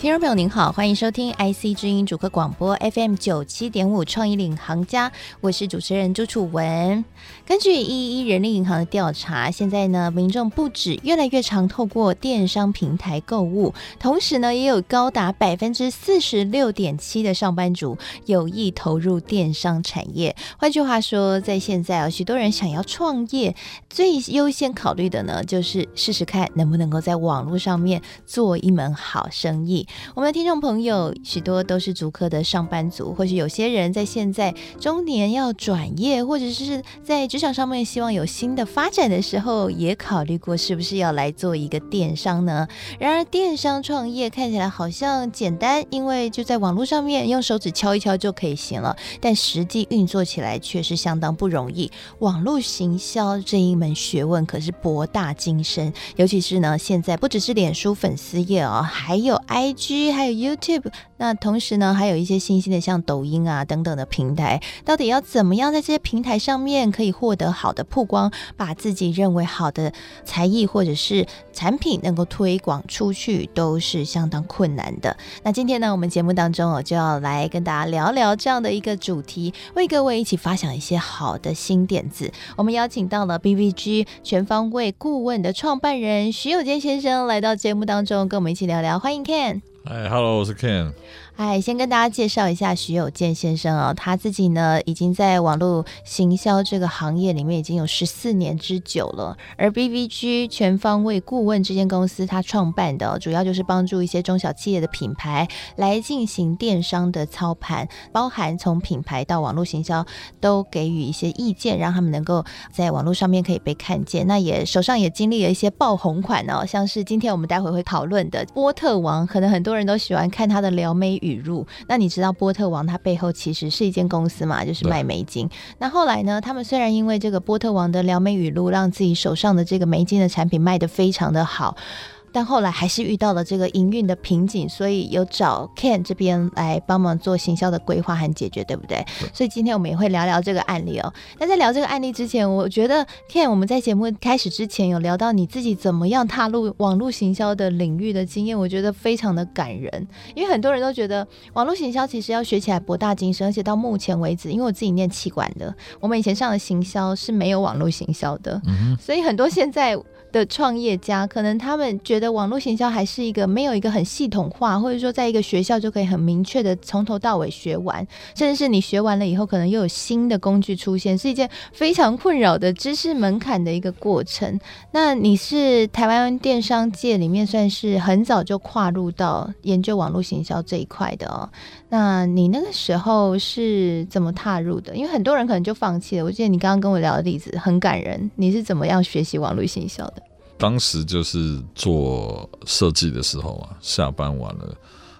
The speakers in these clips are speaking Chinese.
听众朋友您好，欢迎收听 IC 之音主客广播 FM 九七点五创意领航家，我是主持人朱楚文。根据一一人力银行的调查，现在呢，民众不止越来越常透过电商平台购物，同时呢，也有高达百分之四十六点七的上班族有意投入电商产业。换句话说，在现在啊，许多人想要创业，最优先考虑的呢，就是试试看能不能够在网络上面做一门好生意。我们的听众朋友许多都是足科的上班族，或许有些人在现在中年要转业，或者是在职场上面希望有新的发展的时候，也考虑过是不是要来做一个电商呢？然而，电商创业看起来好像简单，因为就在网络上面用手指敲一敲就可以行了，但实际运作起来却是相当不容易。网络行销这一门学问可是博大精深，尤其是呢，现在不只是脸书粉丝页哦，还有 I。G 还有 YouTube，那同时呢，还有一些新兴的像抖音啊等等的平台，到底要怎么样在这些平台上面可以获得好的曝光，把自己认为好的才艺或者是产品能够推广出去，都是相当困难的。那今天呢，我们节目当中哦，就要来跟大家聊聊这样的一个主题，为各位一起发想一些好的新点子。我们邀请到了 BVG 全方位顾问的创办人徐有坚先生来到节目当中，跟我们一起聊聊。欢迎 Ken。嗨，Hello，我是 Ken。 哎，先跟大家介绍一下徐有健先生啊、哦，他自己呢已经在网络行销这个行业里面已经有十四年之久了。而 BVG 全方位顾问这间公司，他创办的主要就是帮助一些中小企业的品牌来进行电商的操盘，包含从品牌到网络行销都给予一些意见，让他们能够在网络上面可以被看见。那也手上也经历了一些爆红款哦，像是今天我们待会会讨论的波特王，可能很多人都喜欢看他的撩妹语。语录，那你知道波特王他背后其实是一间公司嘛，就是卖美金。那后来呢，他们虽然因为这个波特王的撩妹语录，让自己手上的这个美金的产品卖得非常的好。但后来还是遇到了这个营运的瓶颈，所以有找 Ken 这边来帮忙做行销的规划和解决，对不对？所以今天我们也会聊聊这个案例哦。那在聊这个案例之前，我觉得 Ken 我们在节目开始之前有聊到你自己怎么样踏入网络行销的领域的经验，我觉得非常的感人。因为很多人都觉得网络行销其实要学起来博大精深，而且到目前为止，因为我自己念气管的，我们以前上的行销是没有网络行销的，嗯，所以很多现在。的创业家可能他们觉得网络行销还是一个没有一个很系统化，或者说在一个学校就可以很明确的从头到尾学完，甚至是你学完了以后，可能又有新的工具出现，是一件非常困扰的知识门槛的一个过程。那你是台湾电商界里面算是很早就跨入到研究网络行销这一块的哦。那你那个时候是怎么踏入的？因为很多人可能就放弃了。我记得你刚刚跟我聊的例子很感人，你是怎么样学习网络行销的？当时就是做设计的时候啊，下班晚了，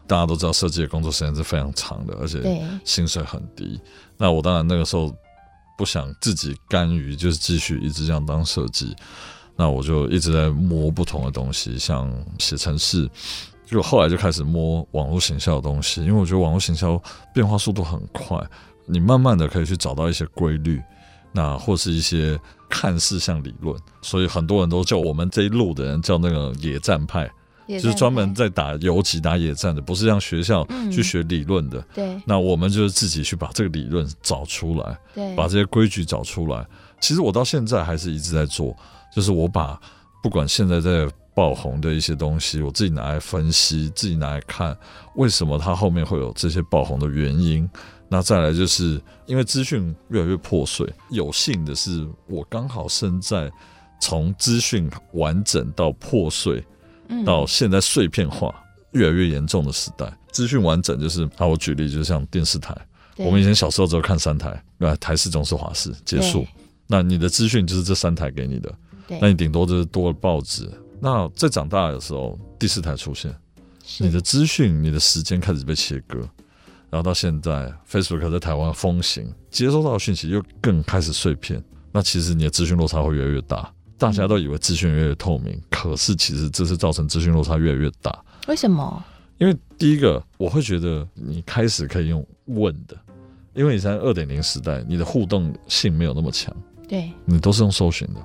大家都知道设计的工作时间是非常长的，而且薪水很低。那我当然那个时候不想自己甘于就是继续一直这样当设计，那我就一直在摸不同的东西，像写程式，就后来就开始摸网络行销的东西，因为我觉得网络行销变化速度很快，你慢慢的可以去找到一些规律。那或是一些看似像理论，所以很多人都叫我们这一路的人叫那个野战派，就是专门在打游击、打野战的，不是让学校去学理论的。对，那我们就是自己去把这个理论找出来，对，把这些规矩找出来。其实我到现在还是一直在做，就是我把不管现在在爆红的一些东西，我自己拿来分析，自己拿来看，为什么它后面会有这些爆红的原因。那再来就是因为资讯越来越破碎，有幸的是我刚好生在从资讯完整到破碎，到现在碎片化越来越严重的时代。资讯完整就是，啊，我举例就像电视台，我们以前小时候只有看三台，对，台视、中视、华视结束。那你的资讯就是这三台给你的，那你顶多就是多了报纸。那在长大的时候，第四台出现，你的资讯、你的时间开始被切割。然后到现在，Facebook 在台湾风行，接收到的讯息又更开始碎片。那其实你的资讯落差会越来越大。大家都以为资讯越来越透明，可是其实这是造成资讯落差越来越大。为什么？因为第一个我会觉得你开始可以用问的，因为你在二点零时代，你的互动性没有那么强，对，你都是用搜寻的。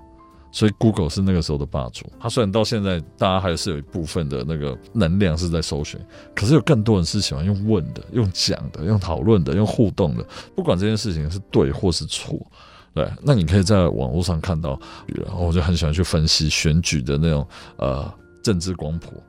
所以 Google 是那个时候的霸主，它虽然到现在大家还是有一部分的那个能量是在搜寻，可是有更多人是喜欢用问的、用讲的、用讨论的、用互动的，不管这件事情是对或是错，对，那你可以在网络上看到，然后我就很喜欢去分析选举的那种呃政治光谱，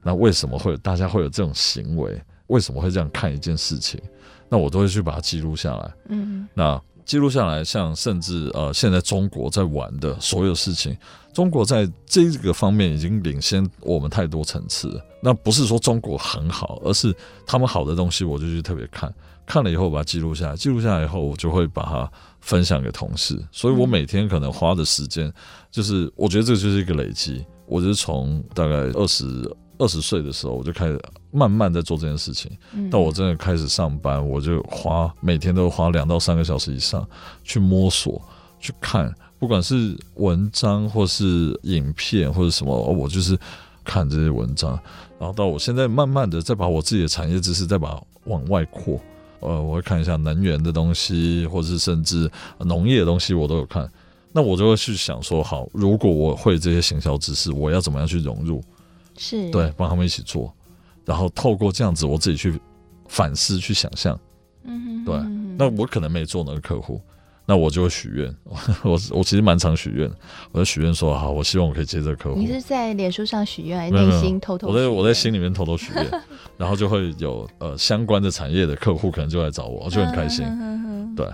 那为什么会大家会有这种行为？为什么会这样看一件事情？那我都会去把它记录下来，嗯，那。记录下来，像甚至呃，现在中国在玩的所有事情，中国在这个方面已经领先我们太多层次。那不是说中国很好，而是他们好的东西，我就去特别看，看了以后把它记录下来，记录下来以后，我就会把它分享给同事。所以我每天可能花的时间，就是我觉得这就是一个累积。我就是从大概二十。二十岁的时候，我就开始慢慢在做这件事情。到我真的开始上班，我就花每天都花两到三个小时以上去摸索、去看，不管是文章或是影片或者什么，我就是看这些文章。然后到我现在慢慢的再把我自己的产业知识再把往外扩。呃，我会看一下能源的东西，或是甚至农业的东西，我都有看。那我就会去想说，好，如果我会这些行销知识，我要怎么样去融入？是对，帮他们一起做，然后透过这样子，我自己去反思、去想象。嗯哼，对。那我可能没做那个客户，那我就会许愿。我我其实蛮常许愿，我就许愿说好，我希望我可以接这个客户。你是在脸书上许愿，还是内心偷偷？我在我在心里面偷偷许愿，然后就会有呃相关的产业的客户可能就来找我，我就很开心。对，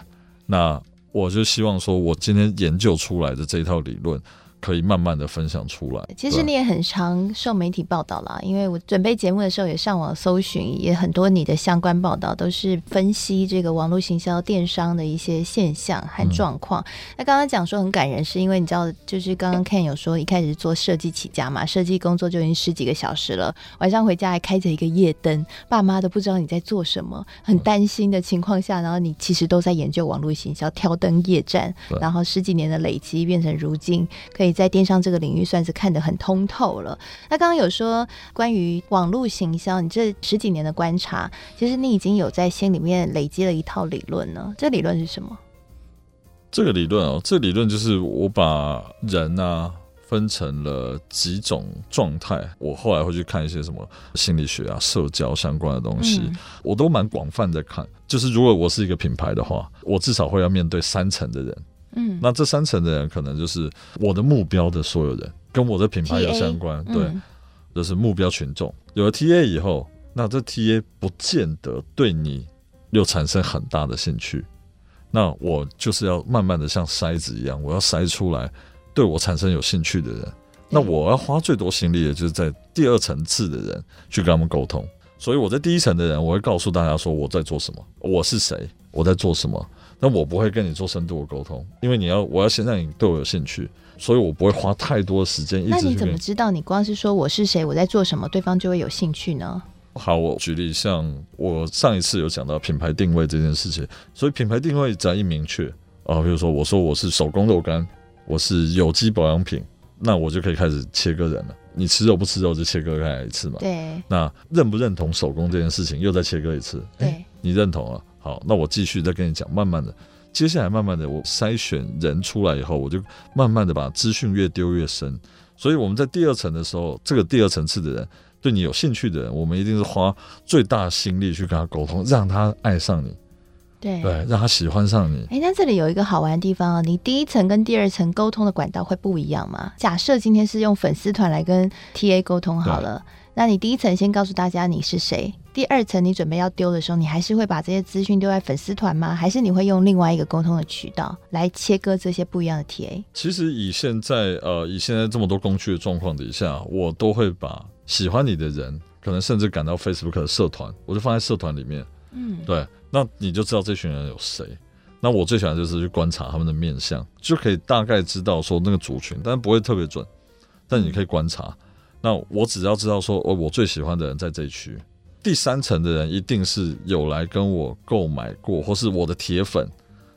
那我就希望说，我今天研究出来的这一套理论。可以慢慢的分享出来。其实你也很常受媒体报道啦，因为我准备节目的时候也上网搜寻，也很多你的相关报道都是分析这个网络行销电商的一些现象和状况。嗯、那刚刚讲说很感人，是因为你知道，就是刚刚 Ken 有说一开始做设计起家嘛，设计工作就已经十几个小时了，晚上回家还开着一个夜灯，爸妈都不知道你在做什么，很担心的情况下，然后你其实都在研究网络行销，挑灯夜战，然后十几年的累积变成如今可以。在电商这个领域，算是看得很通透了。那刚刚有说关于网络行销，你这十几年的观察，其实你已经有在心里面累积了一套理论呢。这理论是什么？这个理论哦，这个理论就是我把人啊分成了几种状态。我后来会去看一些什么心理学啊、社交相关的东西，嗯、我都蛮广泛的看。就是如果我是一个品牌的话，我至少会要面对三层的人。嗯，那这三层的人可能就是我的目标的所有人，跟我的品牌有相关。对，就是目标群众。有了 TA 以后，那这 TA 不见得对你又产生很大的兴趣。那我就是要慢慢的像筛子一样，我要筛出来对我产生有兴趣的人。那我要花最多心力的就是在第二层次的人去跟他们沟通。所以我在第一层的人，我会告诉大家说我在做什么，我是谁，我在做什么。那我不会跟你做深度的沟通，因为你要，我要先让你对我有兴趣，所以我不会花太多的时间。那你怎么知道你光是说我是谁，我在做什么，对方就会有兴趣呢？好，我举例，像我上一次有讲到品牌定位这件事情，所以品牌定位只要一明确啊，比如说我说我是手工肉干，我是有机保养品，那我就可以开始切割人了。你吃肉不吃肉就切割开来一次嘛。对。那认不认同手工这件事情，又再切割一次。对。欸，你认同了。好，那我继续再跟你讲，慢慢的，接下来慢慢的，我筛选人出来以后，我就慢慢的把资讯越丢越深。所以我们在第二层的时候，这个第二层次的人，对你有兴趣的人，我们一定是花最大心力去跟他沟通，让他爱上你，对对，让他喜欢上你。哎、欸，那这里有一个好玩的地方啊，你第一层跟第二层沟通的管道会不一样吗？假设今天是用粉丝团来跟 TA 沟通好了。那你第一层先告诉大家你是谁，第二层你准备要丢的时候，你还是会把这些资讯丢在粉丝团吗？还是你会用另外一个沟通的渠道来切割这些不一样的 TA？其实以现在呃以现在这么多工具的状况底下，我都会把喜欢你的人，可能甚至赶到 Facebook 的社团，我就放在社团里面。嗯，对，那你就知道这群人有谁。那我最喜欢就是去观察他们的面相，就可以大概知道说那个族群，但不会特别准，但你可以观察。那我只要知道说，哦，我最喜欢的人在这一区，第三层的人一定是有来跟我购买过，或是我的铁粉。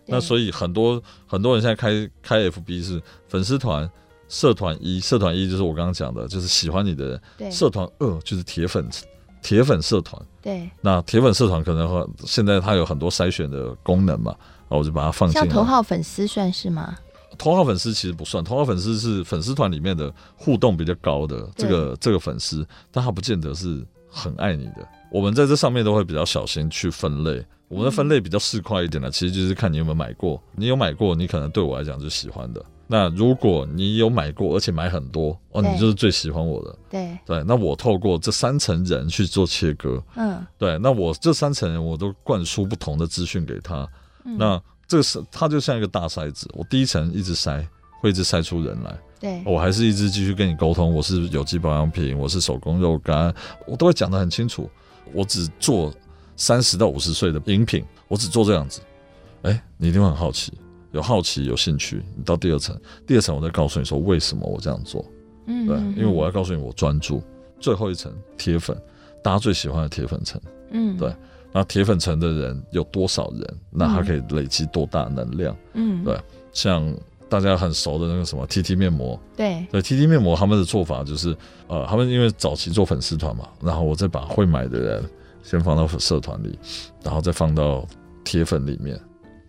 那所以很多很多人现在开开 FB 是粉丝团，社团一，社团一就是我刚刚讲的，就是喜欢你的人。对。社团二就是铁粉，铁铁粉社团。对，那铁粉社团可能会现在它有很多筛选的功能嘛，然后我就把它放进。像头号粉丝算是吗？头号粉丝其实不算，头号粉丝是粉丝团里面的互动比较高的这个这个粉丝，但他不见得是很爱你的。我们在这上面都会比较小心去分类，我们的分类比较市侩一点的，其实就是看你有没有买过。你有买过，你可能对我来讲是喜欢的。那如果你有买过，而且买很多，哦，你就是最喜欢我的。对对，那我透过这三层人去做切割，嗯，对，那我这三层人我都灌输不同的资讯给他，嗯、那这个是它就像一个大筛子，我第一层一直筛，会一直筛出人来。对，我还是一直继续跟你沟通，我是有机保养品，我是手工肉干，我都会讲得很清楚。我只做三十到五十岁的饮品，我只做这样子。哎，你一定会很好奇。有好奇有兴趣，你到第二层，第二层我再告诉你说为什么我这样做，嗯，对，因为我要告诉你我专注。最后一层铁粉，大家最喜欢的铁粉层，嗯，对，那铁粉层的人有多少人？那他可以累积多大能量？嗯，对，像大家很熟的那个什么 TT 面膜，对，对，TT 面膜他们的做法就是，呃，他们因为早期做粉丝团嘛，然后我再把会买的人先放到社团里，然后再放到铁粉里面。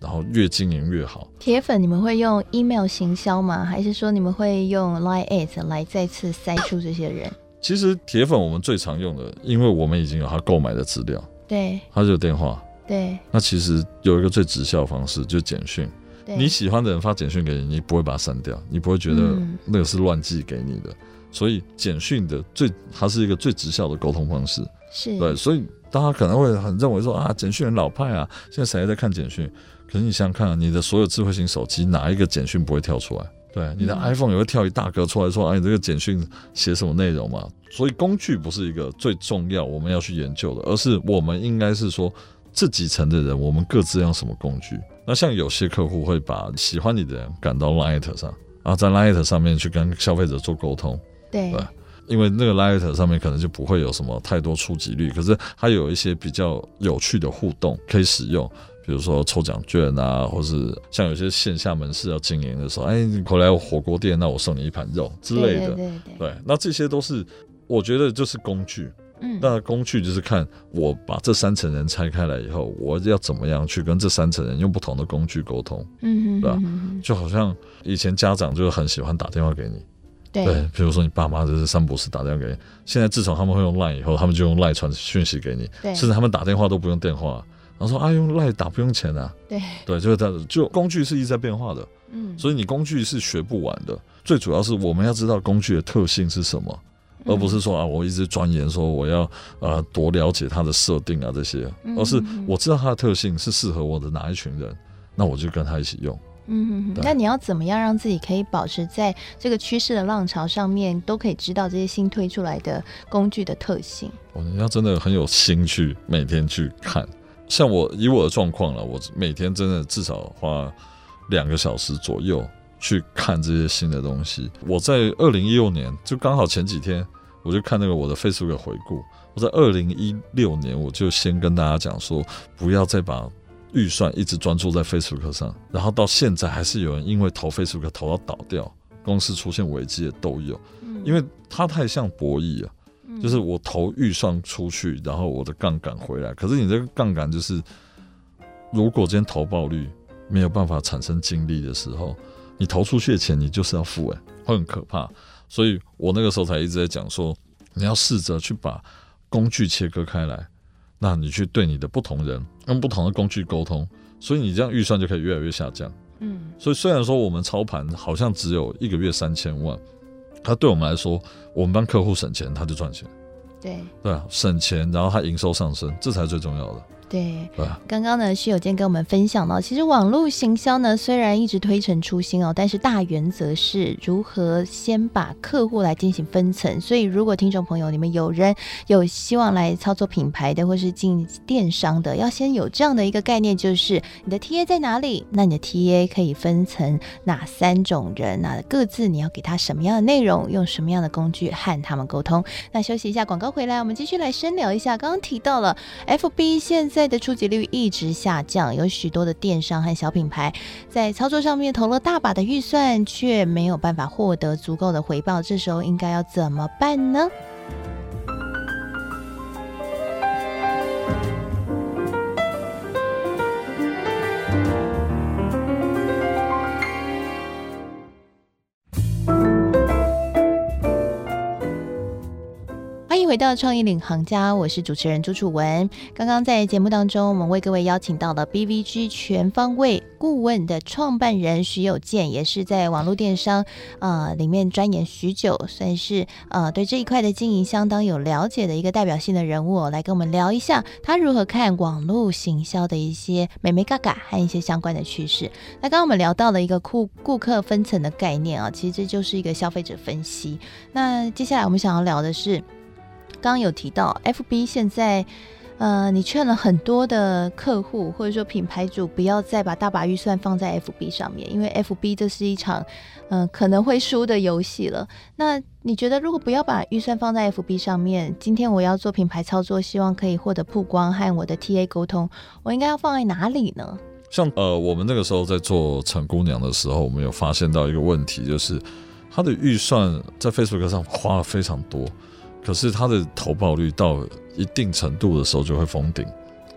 然后越经营越好。铁粉，你们会用 email 行销吗？还是说你们会用 Line@ 来再次筛出这些人？其实铁粉我们最常用的，因为我们已经有他购买的资料，对，他就有电话，对。那其实有一个最直销的方式，就是简讯。对你喜欢的人发简讯给你，你不会把它删掉，你不会觉得那个是乱寄给你的。嗯、所以简讯的最，它是一个最直效的沟通方式。是对，所以大家可能会很认为说啊，简讯很老派啊，现在谁还在看简讯？可是你想想看，你的所有智慧型手机哪一个简讯不会跳出来？对，你的 iPhone 也会跳一大格出来说，哎、啊，你这个简讯写什么内容嘛？所以工具不是一个最重要我们要去研究的，而是我们应该是说这几层的人，我们各自用什么工具？那像有些客户会把喜欢你的人赶到 Light 上，然后在 Light 上面去跟消费者做沟通。对，对，因为那个 Light 上面可能就不会有什么太多触及率，可是它有一些比较有趣的互动可以使用。比如说抽奖券啊，或是像有些线下门市要经营的时候，哎，你回来我火锅店，那我送你一盘肉之类的。对，对，对，对，对，那这些都是我觉得就是工具。嗯，那工具就是看我把这三层人拆开来以后，我要怎么样去跟这三层人用不同的工具沟通。嗯哼，对吧？就好像以前家长就很喜欢打电话给你。对，对，比如说你爸妈就是三不四打电话给你。现在自从他们会用 Line 以后，他们就用 Line 传讯息给你，对甚至他们打电话都不用电话。然后说啊，用赖打不用钱啊，对对，就是这样子，就工具是一直在变化的，嗯，所以你工具是学不完的。最主要是我们要知道工具的特性是什么，而不是说啊，我一直钻研说我要呃多了解它的设定啊这些，而是我知道它的特性是适合我的哪一群人，那我就跟他一起用。嗯，那你要怎么样让自己可以保持在这个趋势的浪潮上面，都可以知道这些新推出来的工具的特性？我们要真的很有心去每天去看。像我以我的状况了，我每天真的至少花两个小时左右去看这些新的东西。我在二零一六年就刚好前几天，我就看那个我的 Facebook 回顾。我在二零一六年我就先跟大家讲说，不要再把预算一直专注在 Facebook 上。然后到现在还是有人因为投 Facebook 投到倒掉，公司出现危机的都有，因为它太像博弈了。就是我投预算出去，然后我的杠杆回来。可是你这个杠杆就是，如果今天投报率没有办法产生精力的时候，你投出去的钱你就是要付，哎，会很可怕。所以我那个时候才一直在讲说，你要试着去把工具切割开来，那你去对你的不同人用不同的工具沟通，所以你这样预算就可以越来越下降。嗯，所以虽然说我们操盘好像只有一个月三千万。它对我们来说，我们帮客户省钱，他就赚钱。对对啊，省钱，然后他营收上升，这才是最重要的。对，刚刚呢，徐有健跟我们分享到，其实网络行销呢，虽然一直推陈出新哦，但是大原则是如何先把客户来进行分层。所以，如果听众朋友你们有人有希望来操作品牌的，或是进电商的，要先有这样的一个概念，就是你的 TA 在哪里？那你的 TA 可以分成哪三种人？那各自你要给他什么样的内容，用什么样的工具和他们沟通？那休息一下，广告回来，我们继续来深聊一下。刚刚提到了 FB 现在。在的触及率一直下降，有许多的电商和小品牌在操作上面投了大把的预算，却没有办法获得足够的回报。这时候应该要怎么办呢？回到创意领航家，我是主持人朱楚文。刚刚在节目当中，我们为各位邀请到了 BVG 全方位顾问的创办人徐有健，也是在网络电商呃里面钻研许久，算是呃对这一块的经营相当有了解的一个代表性的人物，来跟我们聊一下他如何看网络行销的一些眉眉嘎嘎和一些相关的趋势。那刚刚我们聊到了一个顾顾客分层的概念啊，其实这就是一个消费者分析。那接下来我们想要聊的是。刚刚有提到，FB 现在，呃，你劝了很多的客户或者说品牌主不要再把大把预算放在 FB 上面，因为 FB 这是一场，嗯、呃，可能会输的游戏了。那你觉得，如果不要把预算放在 FB 上面，今天我要做品牌操作，希望可以获得曝光和我的 TA 沟通，我应该要放在哪里呢？像呃，我们那个时候在做陈姑娘的时候，我们有发现到一个问题，就是他的预算在 Facebook 上花了非常多。可是它的投报率到一定程度的时候就会封顶，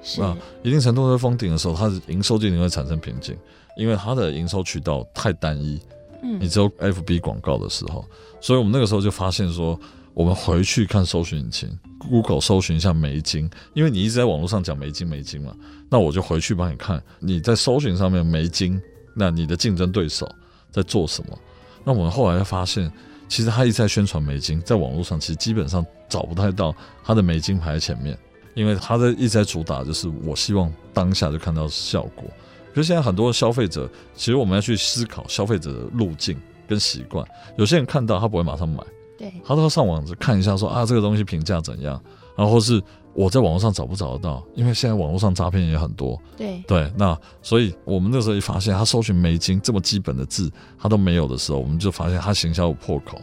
是那一定程度会封顶的时候，它的营收就一定会产生瓶颈，因为它的营收渠道太单一。嗯，你只有 FB 广告的时候，所以我们那个时候就发现说，我们回去看搜寻引擎，Google 搜寻一下媒金，因为你一直在网络上讲媒金媒金嘛，那我就回去帮你看你在搜寻上面媒金，那你的竞争对手在做什么？那我们后来就发现。其实他一直在宣传美金，在网络上其实基本上找不太到他的美金排在前面，因为他在一直在主打就是我希望当下就看到效果。就现在很多消费者，其实我们要去思考消费者的路径跟习惯。有些人看到他不会马上买，对，他都要上网看一下说啊这个东西评价怎样，然后是。我在网络上找不找得到？因为现在网络上诈骗也很多。对对，那所以我们那时候一发现，他搜寻美金这么基本的字，他都没有的时候，我们就发现他行销有破口。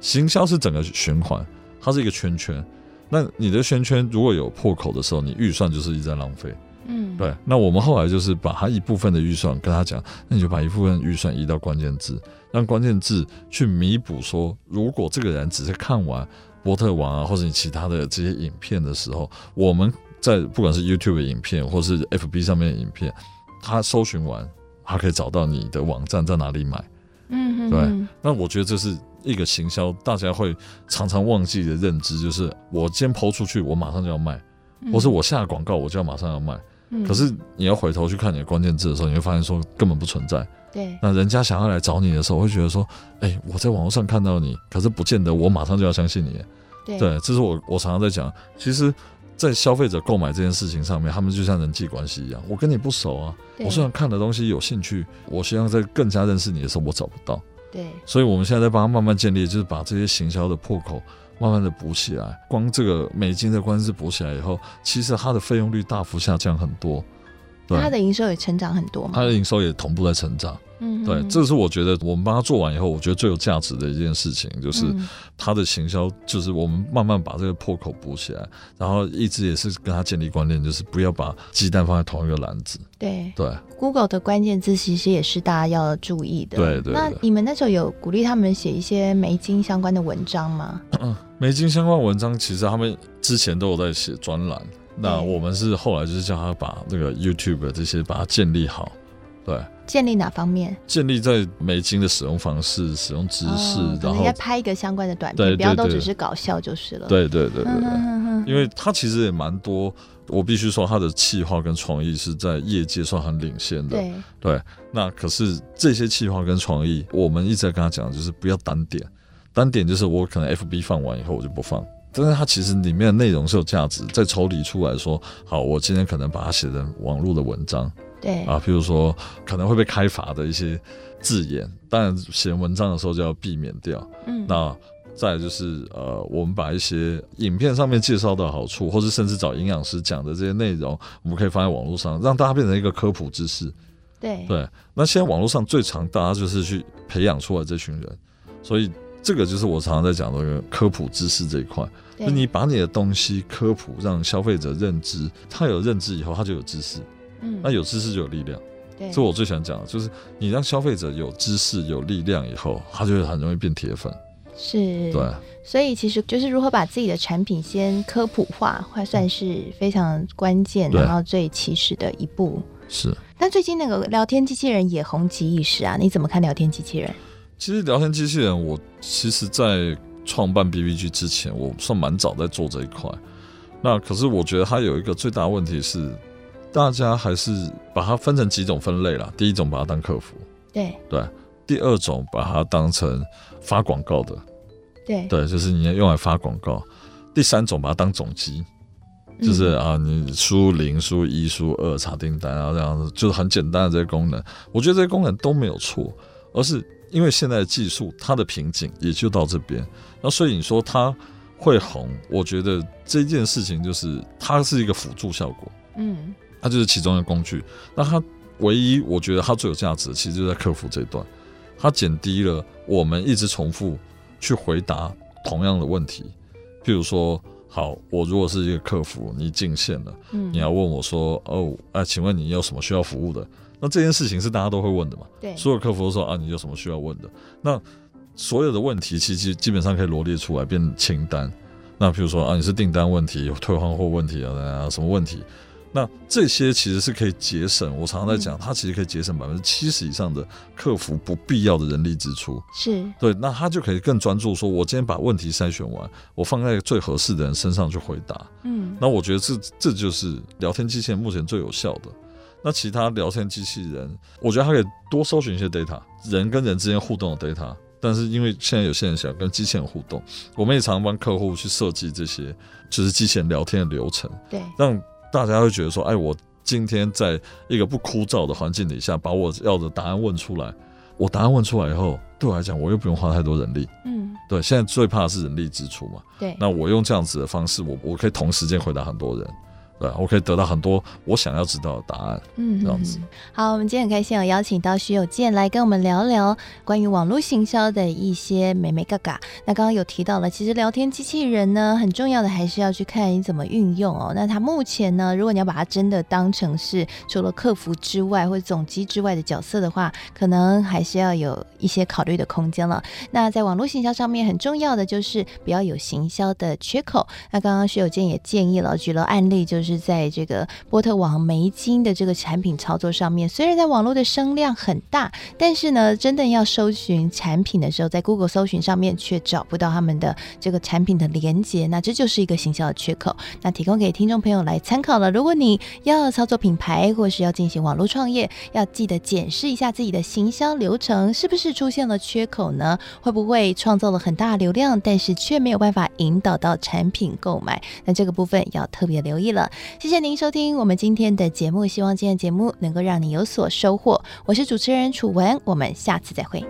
行销是整个循环，它是一个圈圈。那你的圈圈如果有破口的时候，你预算就是一直在浪费。嗯，对。那我们后来就是把他一部分的预算跟他讲，那你就把一部分预算移到关键字，让关键字去弥补说，如果这个人只是看完。波特王啊，或者你其他的这些影片的时候，我们在不管是 YouTube 的影片，或是 FB 上面的影片，他搜寻完，他可以找到你的网站在哪里买。嗯对。那我觉得这是一个行销，大家会常常忘记的认知，就是我先抛出去，我马上就要卖，或是我下广告，我就要马上要卖。可是你要回头去看你的关键字的时候，你会发现说根本不存在。对，那人家想要来找你的时候，会觉得说，哎、欸，我在网络上看到你，可是不见得我马上就要相信你。对，对，这是我我常常在讲，其实，在消费者购买这件事情上面，他们就像人际关系一样，我跟你不熟啊，我虽然看的东西有兴趣，我希望在更加认识你的时候，我找不到。对，所以我们现在在帮他慢慢建立，就是把这些行销的破口慢慢的补起来。光这个美金的官司补起来以后，其实它的费用率大幅下降很多。对，它的营收也成长很多嘛，它的营收也同步在成长。嗯，对，这是我觉得我们帮他做完以后，我觉得最有价值的一件事情，就是他的行销，就是我们慢慢把这个破口补起来，然后一直也是跟他建立观念，就是不要把鸡蛋放在同一个篮子。对对，Google 的关键字其实也是大家要注意的。对对，对。那你们那时候有鼓励他们写一些媒金相关的文章吗？嗯，媒金相关文章其实他们之前都有在写专栏。那我们是后来就是叫他把那个 YouTube 这些把它建立好，对，建立哪方面？建立在美金的使用方式、使用知识，哦、然后应该拍一个相关的短片，不要都只是搞笑就是了。对对对对对，因为他其实也蛮多，我必须说他的企划跟创意是在业界算很领先的。对对，那可是这些企划跟创意，我们一直在跟他讲，就是不要单点，单点就是我可能 FB 放完以后我就不放。但是它其实里面的内容是有价值，再抽离出来说，好，我今天可能把它写成网络的文章，对。啊，譬如说可能会被开罚的一些字眼，当然写文章的时候就要避免掉。嗯，那再就是呃，我们把一些影片上面介绍的好处，或是甚至找营养师讲的这些内容，我们可以放在网络上，让大家变成一个科普知识。对。对，那现在网络上最常大家就是去培养出来这群人，所以这个就是我常常在讲的科普知识这一块。就你把你的东西科普，让消费者认知，他有认知以后，他就有知识，嗯，那有知识就有力量，对，这我最想讲的就是你让消费者有知识、有力量以后，他就会很容易变铁粉，是，对，所以其实就是如何把自己的产品先科普化，会算是非常关键，然后最起始的一步。是，但最近那个聊天机器人也红极一时啊，你怎么看聊天机器人？其实聊天机器人，我其实在。创办 BBG 之前，我算蛮早在做这一块。那可是我觉得它有一个最大的问题是，大家还是把它分成几种分类啦。第一种把它当客服，对对；第二种把它当成发广告的，对对，就是你要用来发广告。第三种把它当总机，就是啊，你输零、输一、输二查订单啊，这样子就是很简单的这些功能。我觉得这些功能都没有错，而是因为现在的技术它的瓶颈也就到这边。那所以你说它。会红，我觉得这件事情就是它是一个辅助效果，嗯，它就是其中的工具。那它唯一我觉得它最有价值，其实就在客服这一段，它减低了我们一直重复去回答同样的问题。譬如说，好，我如果是一个客服，你进线了，嗯，你要问我说，哦，哎，请问你有什么需要服务的？那这件事情是大家都会问的嘛？对，所有客服都说啊，你有什么需要问的？那所有的问题其实基本上可以罗列出来变清单。那比如说啊，你是订单问题、有退换货问题啊，什么问题？那这些其实是可以节省。我常常在讲，它其实可以节省百分之七十以上的客服不必要的人力支出。是对，那他就可以更专注，说我今天把问题筛选完，我放在最合适的人身上去回答。嗯，那我觉得这这就是聊天机器人目前最有效的。那其他聊天机器人，我觉得它可以多搜寻一些 data，人跟人之间互动的 data。但是因为现在有些人想跟机器人互动，我们也常常帮客户去设计这些，就是机器人聊天的流程，对，让大家会觉得说，哎，我今天在一个不枯燥的环境底下，把我要的答案问出来，我答案问出来以后，对我来讲，我又不用花太多人力，嗯，对，现在最怕的是人力支出嘛，对，那我用这样子的方式，我我可以同时间回答很多人。对，我可以得到很多我想要知道的答案。嗯，这样子。好，我们今天很开心，有邀请到徐有健来跟我们聊聊关于网络行销的一些美眉嘎嘎。那刚刚有提到了，其实聊天机器人呢，很重要的还是要去看你怎么运用哦。那它目前呢，如果你要把它真的当成是除了客服之外或者总机之外的角色的话，可能还是要有一些考虑的空间了。那在网络行销上面，很重要的就是不要有行销的缺口。那刚刚徐有健也建议了，举了案例就是。是在这个波特网梅金的这个产品操作上面，虽然在网络的声量很大，但是呢，真的要搜寻产品的时候，在 Google 搜寻上面却找不到他们的这个产品的连接，那这就是一个行销的缺口。那提供给听众朋友来参考了。如果你要操作品牌，或是要进行网络创业，要记得检视一下自己的行销流程是不是出现了缺口呢？会不会创造了很大流量，但是却没有办法引导到产品购买？那这个部分要特别留意了。谢谢您收听我们今天的节目，希望今天的节目能够让你有所收获。我是主持人楚文，我们下次再会。